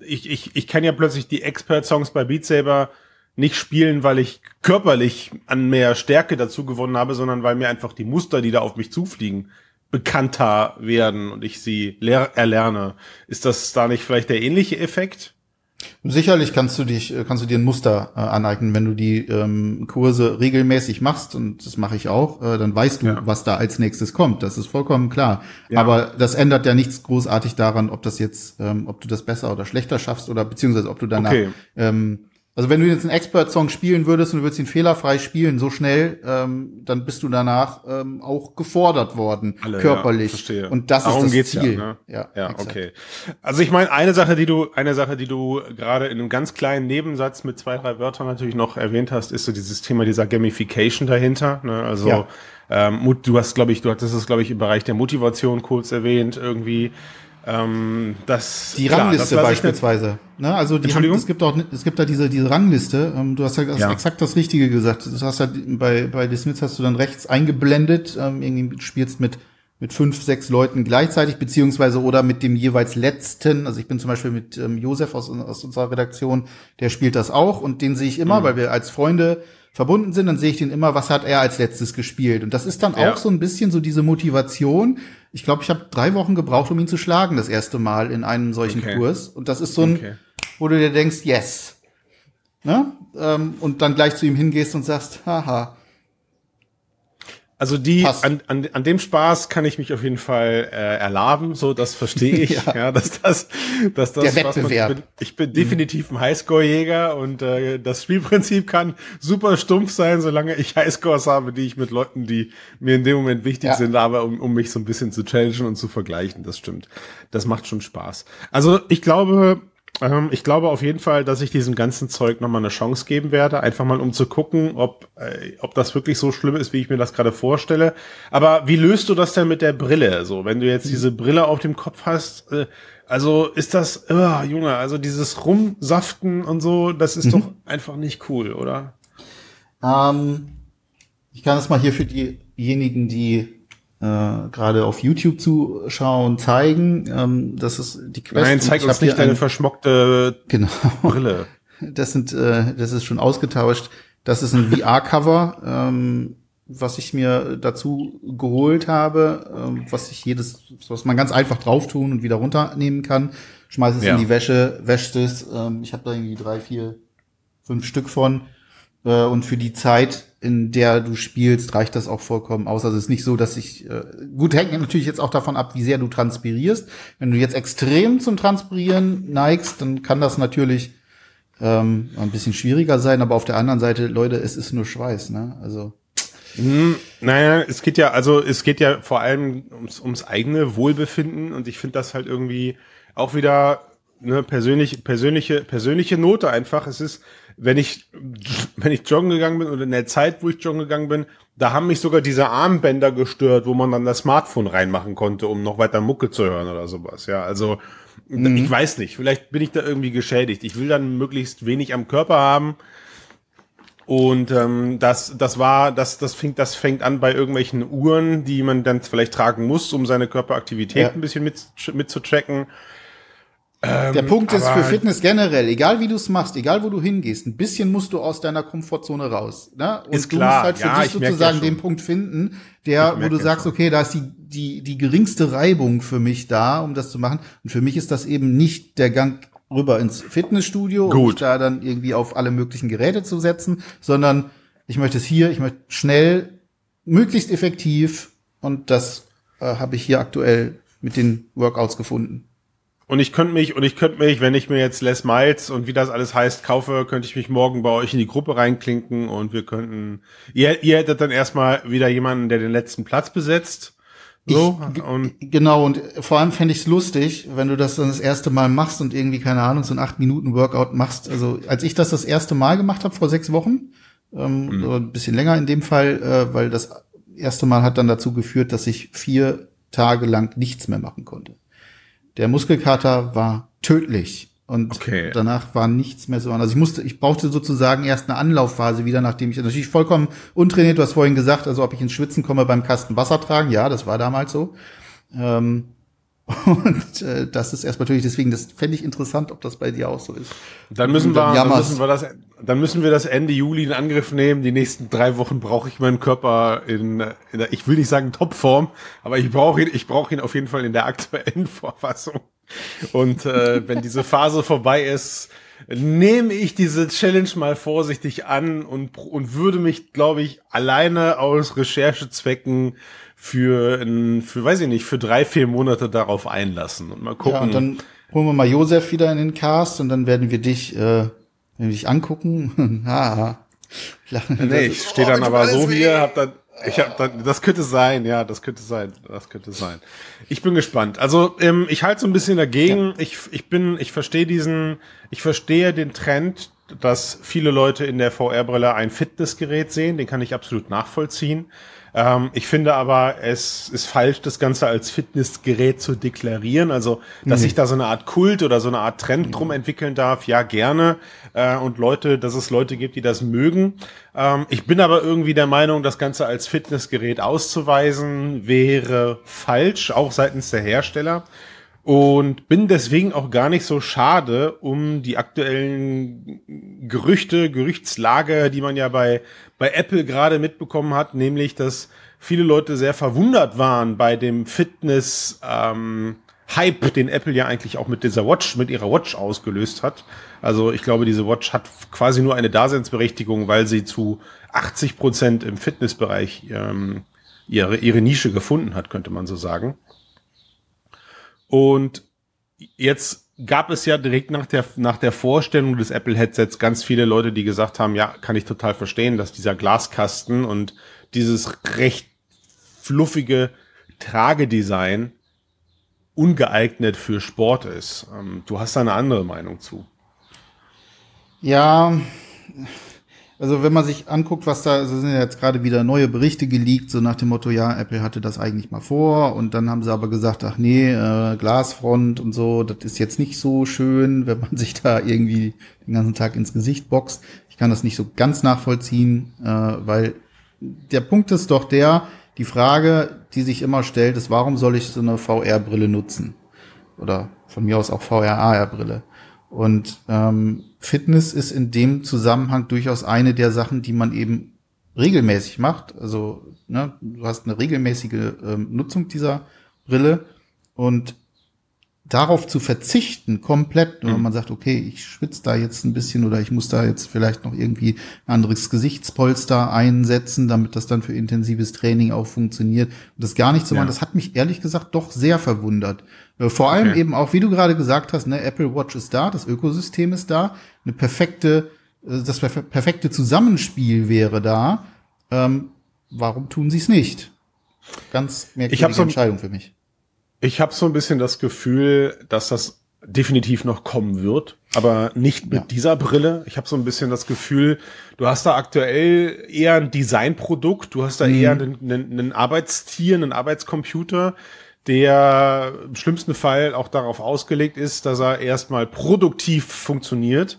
ich, ich, ich kann ja plötzlich die Expert-Songs bei Beat Saber nicht spielen, weil ich körperlich an mehr Stärke dazu gewonnen habe, sondern weil mir einfach die Muster, die da auf mich zufliegen, bekannter werden und ich sie erlerne. Ist das da nicht vielleicht der ähnliche Effekt? Sicherlich kannst du dich, äh, kannst du dir ein Muster äh, aneignen, wenn du die ähm, Kurse regelmäßig machst, und das mache ich auch, äh, dann weißt du, ja. was da als nächstes kommt. Das ist vollkommen klar. Ja. Aber das ändert ja nichts großartig daran, ob das jetzt, ähm, ob du das besser oder schlechter schaffst oder beziehungsweise ob du danach okay. ähm, also wenn du jetzt einen Expert-Song spielen würdest und du würdest ihn fehlerfrei spielen, so schnell, ähm, dann bist du danach ähm, auch gefordert worden, Alle, körperlich. Ja, verstehe. Und das Darum ist das Ziel. Ja, ne? ja, ja okay. Also ich meine, eine Sache, die du, eine Sache, die du gerade in einem ganz kleinen Nebensatz mit zwei, drei Wörtern natürlich noch erwähnt hast, ist so dieses Thema dieser Gamification dahinter. Ne? Also ja. ähm, du hast, glaube ich, du hattest es, glaube ich, im Bereich der Motivation kurz erwähnt, irgendwie ähm, das, die klar, Rangliste das beispielsweise. Ne? Also die Entschuldigung? Haben, es gibt auch es gibt da diese diese Rangliste. Ähm, du hast ja, ja. exakt das Richtige gesagt. Du hast halt bei bei The Smiths hast du dann rechts eingeblendet. Ähm, irgendwie spielst mit mit fünf, sechs Leuten gleichzeitig, beziehungsweise oder mit dem jeweils letzten. Also ich bin zum Beispiel mit ähm, Josef aus, aus unserer Redaktion, der spielt das auch und den sehe ich immer, mhm. weil wir als Freunde verbunden sind, dann sehe ich den immer, was hat er als letztes gespielt. Und das ist dann ja. auch so ein bisschen so diese Motivation. Ich glaube, ich habe drei Wochen gebraucht, um ihn zu schlagen, das erste Mal in einem solchen okay. Kurs. Und das ist so ein, okay. wo du dir denkst, yes. Ne? Ähm, und dann gleich zu ihm hingehst und sagst, haha, also die an, an, an dem Spaß kann ich mich auf jeden Fall äh, erlaben, so das verstehe <laughs> ich, ja. ja, dass das dass das Der Wettbewerb. Man, ich bin, ich bin definitiv ein Highscore-Jäger und äh, das Spielprinzip kann super stumpf sein, solange ich Highscores habe, die ich mit Leuten, die mir in dem Moment wichtig ja. sind, aber um, um mich so ein bisschen zu challengen und zu vergleichen, das stimmt. Das macht schon Spaß. Also ich glaube, ähm, ich glaube auf jeden Fall, dass ich diesem ganzen Zeug nochmal eine Chance geben werde, einfach mal um zu gucken, ob, äh, ob das wirklich so schlimm ist, wie ich mir das gerade vorstelle. Aber wie löst du das denn mit der Brille? So, wenn du jetzt diese Brille auf dem Kopf hast, äh, also ist das, oh, Junge, also dieses Rumsaften und so, das ist mhm. doch einfach nicht cool, oder? Ähm, ich kann es mal hier für diejenigen, die gerade auf YouTube zuschauen, zeigen. Ähm, das ist die Quest. Nein, zeig uns nicht deine verschmockte <laughs> genau. Brille. Das sind, äh, das ist schon ausgetauscht. Das ist ein VR-Cover, ähm, was ich mir dazu geholt habe, ähm, was ich jedes, was man ganz einfach drauf tun und wieder runternehmen kann. Schmeiß es ja. in die Wäsche, wäscht es. Ähm, ich habe da irgendwie drei, vier, fünf Stück von. Äh, und für die Zeit, in der du spielst, reicht das auch vollkommen aus. Also es ist nicht so, dass ich äh, gut hängt natürlich jetzt auch davon ab, wie sehr du transpirierst. Wenn du jetzt extrem zum Transpirieren neigst, dann kann das natürlich ähm, ein bisschen schwieriger sein. Aber auf der anderen Seite, Leute, es ist nur Schweiß, ne? Also hm, naja, es geht ja, also es geht ja vor allem ums, ums eigene Wohlbefinden und ich finde das halt irgendwie auch wieder eine persönliche, persönliche, persönliche Note einfach. Es ist, wenn ich, wenn ich joggen gegangen bin oder in der Zeit, wo ich joggen gegangen bin, da haben mich sogar diese Armbänder gestört, wo man dann das Smartphone reinmachen konnte, um noch weiter Mucke zu hören oder sowas. Ja, also mhm. ich weiß nicht, vielleicht bin ich da irgendwie geschädigt. Ich will dann möglichst wenig am Körper haben. Und ähm, das, das war, das, das fängt, das fängt an bei irgendwelchen Uhren, die man dann vielleicht tragen muss, um seine Körperaktivität ja. ein bisschen mit, mit zu tracken. Ähm, der Punkt ist für Fitness generell, egal wie du es machst, egal wo du hingehst, ein bisschen musst du aus deiner Komfortzone raus. Ne? Und ist du klar. musst halt für ja, dich sozusagen den Punkt finden, der, wo du sagst, schon. okay, da ist die, die, die geringste Reibung für mich da, um das zu machen. Und für mich ist das eben nicht der Gang rüber ins Fitnessstudio, Gut. um mich da dann irgendwie auf alle möglichen Geräte zu setzen, sondern ich möchte es hier, ich möchte schnell, möglichst effektiv und das äh, habe ich hier aktuell mit den Workouts gefunden. Und ich könnte mich, und ich könnte mich, wenn ich mir jetzt Les Miles und wie das alles heißt kaufe, könnte ich mich morgen bei euch in die Gruppe reinklinken und wir könnten, ihr, ihr hättet dann erstmal wieder jemanden, der den letzten Platz besetzt. So, ich, und genau, und vor allem fände ich es lustig, wenn du das dann das erste Mal machst und irgendwie, keine Ahnung, so ein acht Minuten Workout machst. Also als ich das das erste Mal gemacht habe vor sechs Wochen, ähm, mhm. ein bisschen länger in dem Fall, äh, weil das erste Mal hat dann dazu geführt, dass ich vier Tage lang nichts mehr machen konnte. Der Muskelkater war tödlich. Und okay. danach war nichts mehr so. Also ich musste, ich brauchte sozusagen erst eine Anlaufphase wieder, nachdem ich natürlich vollkommen untrainiert, du hast vorhin gesagt, also ob ich ins Schwitzen komme beim Kasten Wasser tragen, ja, das war damals so. Ähm, und äh, das ist erstmal natürlich deswegen, das fände ich interessant, ob das bei dir auch so ist. Dann müssen, wir, dann müssen wir das, dann müssen wir das Ende Juli in Angriff nehmen. Die nächsten drei Wochen brauche ich meinen Körper in, in der, ich will nicht sagen Topform, aber ich brauche ihn, ich brauche ihn auf jeden Fall in der aktuellen <laughs> Vorfassung. Und äh, wenn diese Phase vorbei ist, nehme ich diese Challenge mal vorsichtig an und, und würde mich, glaube ich, alleine aus Recherchezwecken für, ein, für, weiß ich nicht, für drei, vier Monate darauf einlassen und mal gucken. Ja, und dann holen wir mal Josef wieder in den Cast und dann werden wir dich, äh, wenn wir dich angucken. <laughs> Haha. nee, ich stehe dann oh, aber so hier, hab dann, ich hab das könnte sein, ja, das könnte sein, das könnte sein. Ich bin gespannt. Also ähm, ich halte so ein bisschen dagegen. Ja. Ich, ich bin, ich verstehe diesen, ich verstehe den Trend, dass viele Leute in der VR-Brille ein Fitnessgerät sehen. Den kann ich absolut nachvollziehen. Ähm, ich finde aber, es ist falsch, das Ganze als Fitnessgerät zu deklarieren. Also, dass sich da so eine Art Kult oder so eine Art Trend drum entwickeln darf, ja, gerne. Äh, und Leute, dass es Leute gibt, die das mögen. Ähm, ich bin aber irgendwie der Meinung, das Ganze als Fitnessgerät auszuweisen, wäre falsch, auch seitens der Hersteller und bin deswegen auch gar nicht so schade um die aktuellen Gerüchte, Gerüchtslage, die man ja bei, bei Apple gerade mitbekommen hat, nämlich, dass viele Leute sehr verwundert waren bei dem Fitness, ähm, Hype, den Apple ja eigentlich auch mit dieser Watch, mit ihrer Watch ausgelöst hat. Also ich glaube, diese Watch hat quasi nur eine Daseinsberechtigung, weil sie zu 80 Prozent im Fitnessbereich ähm, ihre, ihre Nische gefunden hat, könnte man so sagen. Und jetzt gab es ja direkt nach der, nach der Vorstellung des Apple-Headsets ganz viele Leute, die gesagt haben, ja, kann ich total verstehen, dass dieser Glaskasten und dieses recht fluffige Tragedesign ungeeignet für Sport ist. Ähm, du hast da eine andere Meinung zu. Ja, also wenn man sich anguckt, was da, also sind ja jetzt gerade wieder neue Berichte geleakt, so nach dem Motto, ja, Apple hatte das eigentlich mal vor und dann haben sie aber gesagt, ach nee, äh, Glasfront und so, das ist jetzt nicht so schön, wenn man <laughs> sich da irgendwie den ganzen Tag ins Gesicht boxt. Ich kann das nicht so ganz nachvollziehen, äh, weil der Punkt ist doch der, die Frage, die sich immer stellt, ist, warum soll ich so eine VR-Brille nutzen? Oder von mir aus auch VR-AR-Brille. Und ähm, Fitness ist in dem Zusammenhang durchaus eine der Sachen, die man eben regelmäßig macht. Also ne, du hast eine regelmäßige ähm, Nutzung dieser Brille und darauf zu verzichten, komplett, wenn mhm. man sagt, okay, ich schwitze da jetzt ein bisschen oder ich muss da jetzt vielleicht noch irgendwie ein anderes Gesichtspolster einsetzen, damit das dann für intensives Training auch funktioniert. Und das gar nicht zu ja. machen, das hat mich ehrlich gesagt doch sehr verwundert. Äh, vor allem okay. eben auch, wie du gerade gesagt hast, ne, Apple Watch ist da, das Ökosystem ist da, eine perfekte, äh, das perfekte Zusammenspiel wäre da. Ähm, warum tun sie es nicht? Ganz merkwürdige so, Entscheidung für mich. Ich habe so ein bisschen das Gefühl, dass das definitiv noch kommen wird, aber nicht mit ja. dieser Brille. Ich habe so ein bisschen das Gefühl, du hast da aktuell eher ein Designprodukt, du hast da mhm. eher einen, einen, einen Arbeitstier, einen Arbeitscomputer, der im schlimmsten Fall auch darauf ausgelegt ist, dass er erstmal produktiv funktioniert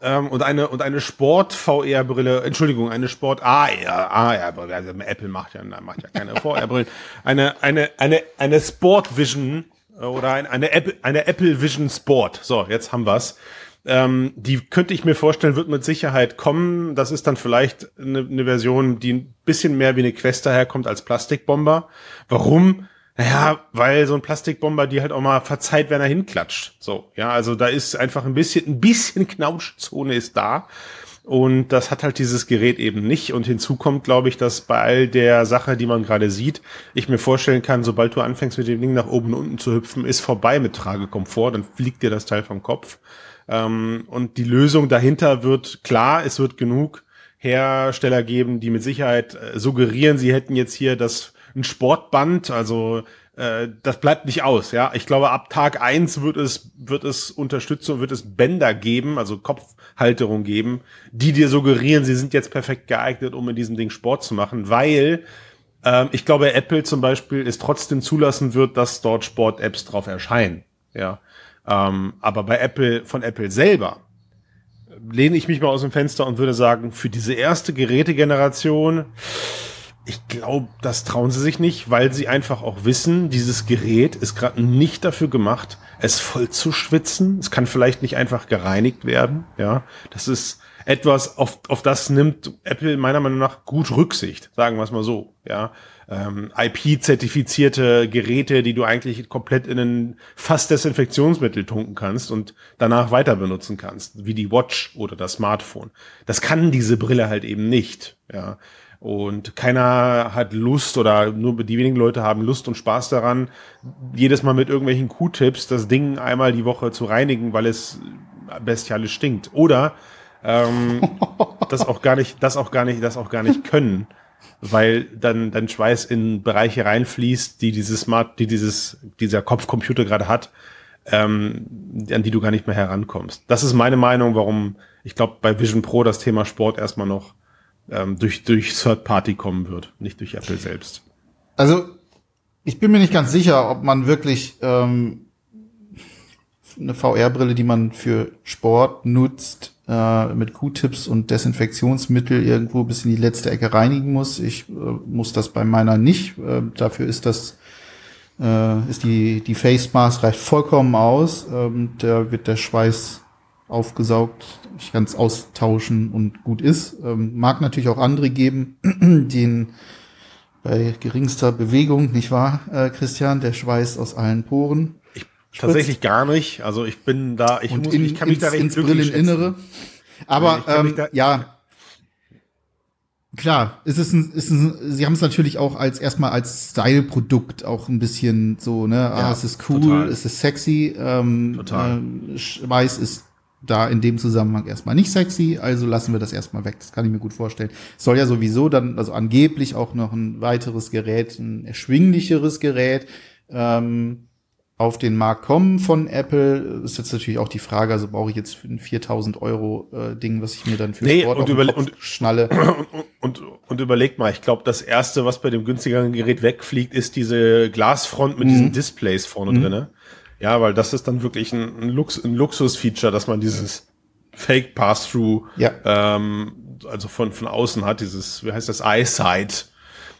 ähm, und eine und eine Sport VR Brille, Entschuldigung, eine Sport AR AR Brille, also Apple macht ja macht ja keine <laughs> VR Brillen, eine eine eine eine Sport Vision äh, oder ein, eine Apple eine Apple Vision Sport. So, jetzt haben wir's. Ähm, die könnte ich mir vorstellen, wird mit Sicherheit kommen. Das ist dann vielleicht eine, eine Version, die ein bisschen mehr wie eine Quest daherkommt als Plastikbomber. Warum? Naja, weil so ein Plastikbomber die halt auch mal verzeiht, wenn er hinklatscht. So, ja, also da ist einfach ein bisschen, ein bisschen Knautschzone ist da. Und das hat halt dieses Gerät eben nicht. Und hinzu kommt, glaube ich, dass bei all der Sache, die man gerade sieht, ich mir vorstellen kann, sobald du anfängst mit dem Ding nach oben und unten zu hüpfen, ist vorbei mit Tragekomfort, dann fliegt dir das Teil vom Kopf. Ähm, und die Lösung dahinter wird klar, es wird genug Hersteller geben, die mit Sicherheit äh, suggerieren, sie hätten jetzt hier das ein Sportband, also äh, das bleibt nicht aus, ja. Ich glaube, ab Tag eins wird es, wird es Unterstützung, wird es Bänder geben, also Kopfhalterung geben, die dir suggerieren, sie sind jetzt perfekt geeignet, um in diesem Ding Sport zu machen, weil ähm, ich glaube, Apple zum Beispiel es trotzdem zulassen wird, dass dort Sport-Apps drauf erscheinen, ja. Ähm, aber bei Apple, von Apple selber, lehne ich mich mal aus dem Fenster und würde sagen, für diese erste Gerätegeneration, ich glaube, das trauen sie sich nicht, weil sie einfach auch wissen, dieses Gerät ist gerade nicht dafür gemacht, es voll zu schwitzen. Es kann vielleicht nicht einfach gereinigt werden. Ja, das ist etwas, auf, auf das nimmt Apple meiner Meinung nach gut Rücksicht, sagen wir es mal so. Ja, ähm, IP-zertifizierte Geräte, die du eigentlich komplett in ein fast Desinfektionsmittel tunken kannst und danach weiter benutzen kannst, wie die Watch oder das Smartphone. Das kann diese Brille halt eben nicht. Ja. Und keiner hat Lust oder nur die wenigen Leute haben Lust und Spaß daran, jedes Mal mit irgendwelchen Q-Tips das Ding einmal die Woche zu reinigen, weil es bestialisch stinkt. Oder ähm, <laughs> das auch gar nicht, das auch gar nicht, das auch gar nicht können, weil dann dein Schweiß in Bereiche reinfließt, die dieses Smart, die dieses dieser Kopfcomputer gerade hat, ähm, an die du gar nicht mehr herankommst. Das ist meine Meinung, warum ich glaube bei Vision Pro das Thema Sport erstmal noch ähm, durch, durch Third Party kommen wird, nicht durch Apple selbst. Also, ich bin mir nicht ganz sicher, ob man wirklich ähm, eine VR-Brille, die man für Sport nutzt, äh, mit Q-Tips und Desinfektionsmittel irgendwo bis in die letzte Ecke reinigen muss. Ich äh, muss das bei meiner nicht. Äh, dafür ist das äh, ist die die Face Mask reicht vollkommen aus. Ähm, da wird der Schweiß aufgesaugt. Ich kann es austauschen und gut ist. Ähm, mag natürlich auch andere geben, <clears throat> den bei geringster Bewegung, nicht wahr, äh, Christian, der Schweiß aus allen Poren. Ich tatsächlich gar nicht. Also ich bin da, ich, muss, in, ich kann mich ins, da recht ins Brilleninnere. Aber ähm, ja, klar, ist es ein, ist ein, sie haben es natürlich auch als erstmal als Style-Produkt auch ein bisschen so, ne, ah, ja, es ist cool, total. es ist sexy, ähm, total. Äh, Schweiß ist da in dem Zusammenhang erstmal nicht sexy, also lassen wir das erstmal weg. Das kann ich mir gut vorstellen. Es soll ja sowieso dann, also angeblich auch noch ein weiteres Gerät, ein erschwinglicheres Gerät ähm, auf den Markt kommen von Apple. Ist jetzt natürlich auch die Frage, also brauche ich jetzt für ein 4000 Euro äh, Ding, was ich mir dann für nee, Sport und, über und schnalle. <clears throat> Und, und, und überleg mal, ich glaube, das erste, was bei dem günstigeren Gerät wegfliegt, ist diese Glasfront mit mhm. diesen Displays vorne mhm. drinne. Ja, weil das ist dann wirklich ein, ein, Lux, ein Luxus-Feature, dass man dieses Fake Pass-Through, ja. ähm, also von, von außen hat, dieses, wie heißt das, Eyesight.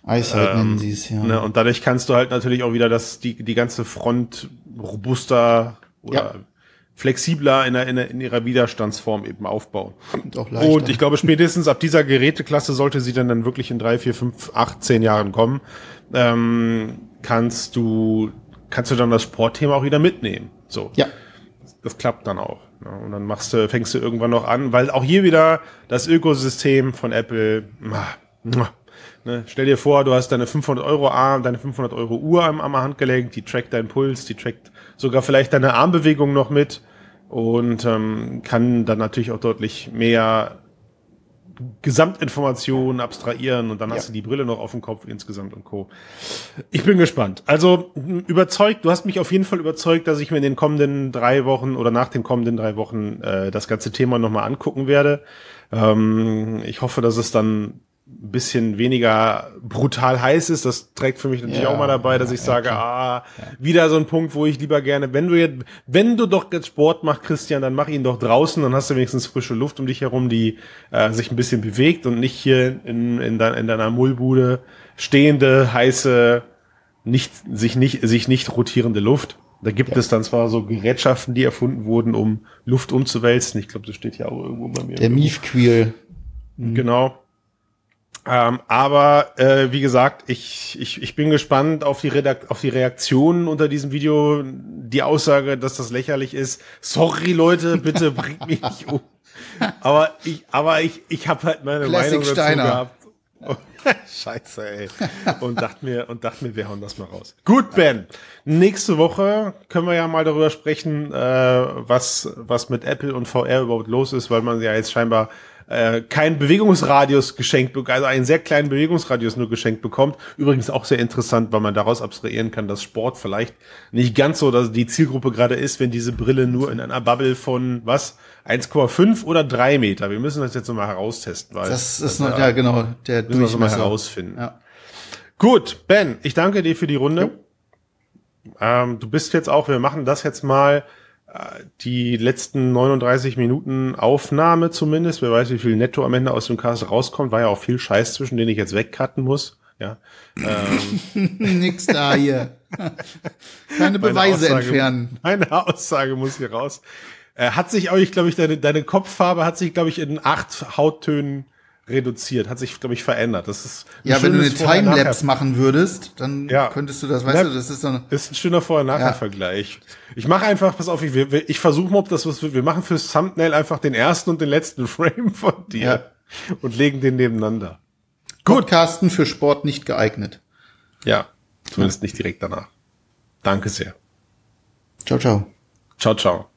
Eyesight ähm, nennen sie es, ja. Ne, und dadurch kannst du halt natürlich auch wieder das, die, die ganze Front robuster oder ja. flexibler in, der, in, der, in ihrer Widerstandsform eben aufbauen. Und, auch leichter. und ich glaube, spätestens ab dieser Geräteklasse sollte sie dann, dann wirklich in drei, vier, fünf, acht, zehn Jahren kommen, ähm, kannst du kannst du dann das Sportthema auch wieder mitnehmen. So. Ja. Das klappt dann auch. Ne? Und dann machst du, fängst du irgendwann noch an, weil auch hier wieder das Ökosystem von Apple, ne? stell dir vor, du hast deine 500 Euro Arm, deine 500 Euro Uhr am, am Handgelenk, die trackt deinen Puls, die trackt sogar vielleicht deine Armbewegung noch mit und ähm, kann dann natürlich auch deutlich mehr Gesamtinformationen abstrahieren und dann ja. hast du die Brille noch auf dem Kopf insgesamt und Co. Ich bin gespannt. Also überzeugt, du hast mich auf jeden Fall überzeugt, dass ich mir in den kommenden drei Wochen oder nach den kommenden drei Wochen äh, das ganze Thema nochmal angucken werde. Ähm, ich hoffe, dass es dann ein bisschen weniger brutal heiß ist. Das trägt für mich natürlich ja, auch mal dabei, dass ja, ich sage, ja, ah, wieder so ein Punkt, wo ich lieber gerne, wenn du jetzt, wenn du doch jetzt Sport machst, Christian, dann mach ihn doch draußen, dann hast du wenigstens frische Luft um dich herum, die äh, sich ein bisschen bewegt und nicht hier in, in, de, in deiner Mullbude stehende, heiße, nicht, sich nicht, sich nicht rotierende Luft. Da gibt es dann zwar so Gerätschaften, die erfunden wurden, um Luft umzuwälzen. Ich glaube, das steht ja auch irgendwo bei mir. Der Miefqueel. Genau. Ähm, aber äh, wie gesagt, ich, ich, ich bin gespannt auf die, Redakt auf die Reaktionen unter diesem Video. Die Aussage, dass das lächerlich ist. Sorry, Leute, bitte <laughs> bringt mich nicht um. Aber ich, aber ich, ich habe halt meine Classic Meinung dazu Steiner. gehabt. <laughs> Scheiße, ey. Und dachte mir, und dachte mir, wir hauen das mal raus. Gut, Ben. Nächste Woche können wir ja mal darüber sprechen, äh, was, was mit Apple und VR überhaupt los ist, weil man ja jetzt scheinbar äh, keinen Bewegungsradius geschenkt, also einen sehr kleinen Bewegungsradius nur geschenkt bekommt. Übrigens auch sehr interessant, weil man daraus abstrahieren kann, dass Sport vielleicht nicht ganz so dass die Zielgruppe gerade ist, wenn diese Brille nur in einer Bubble von was 1,5 oder 3 Meter. Wir müssen das jetzt nochmal heraustesten, weil das ist noch, ja genau der müssen wir mal herausfinden. Ja. Gut, Ben, ich danke dir für die Runde. Ähm, du bist jetzt auch, wir machen das jetzt mal die letzten 39 Minuten Aufnahme zumindest, wer weiß, wie viel netto am Ende aus dem Cast rauskommt, war ja auch viel Scheiß zwischen, den ich jetzt wegcutten muss. Ja. <laughs> Ähm, Nix da hier. <laughs> Keine Beweise Aussage, entfernen. Meine Aussage muss hier raus. Äh, hat sich euch, glaube ich, deine, deine Kopffarbe hat sich, glaube ich, in acht Hauttönen reduziert, hat sich, glaube ich, verändert. Das ist ja, wenn du eine Timelapse machen würdest, dann ja. könntest du das, weißt ja, du, das ist so eine ist ein schöner Vorher-Nachher-Vergleich. Ja. Ich mache einfach, pass auf, ich, ich versuche mal, ob das was wird. Wir machen fürs Thumbnail einfach den ersten und den letzten <laughs> Frame von dir ja. und legen den nebeneinander. Gut. Podcasten für Sport nicht geeignet. Ja, zumindest nicht direkt danach. Danke sehr. Ciao, ciao. Ciao, ciao.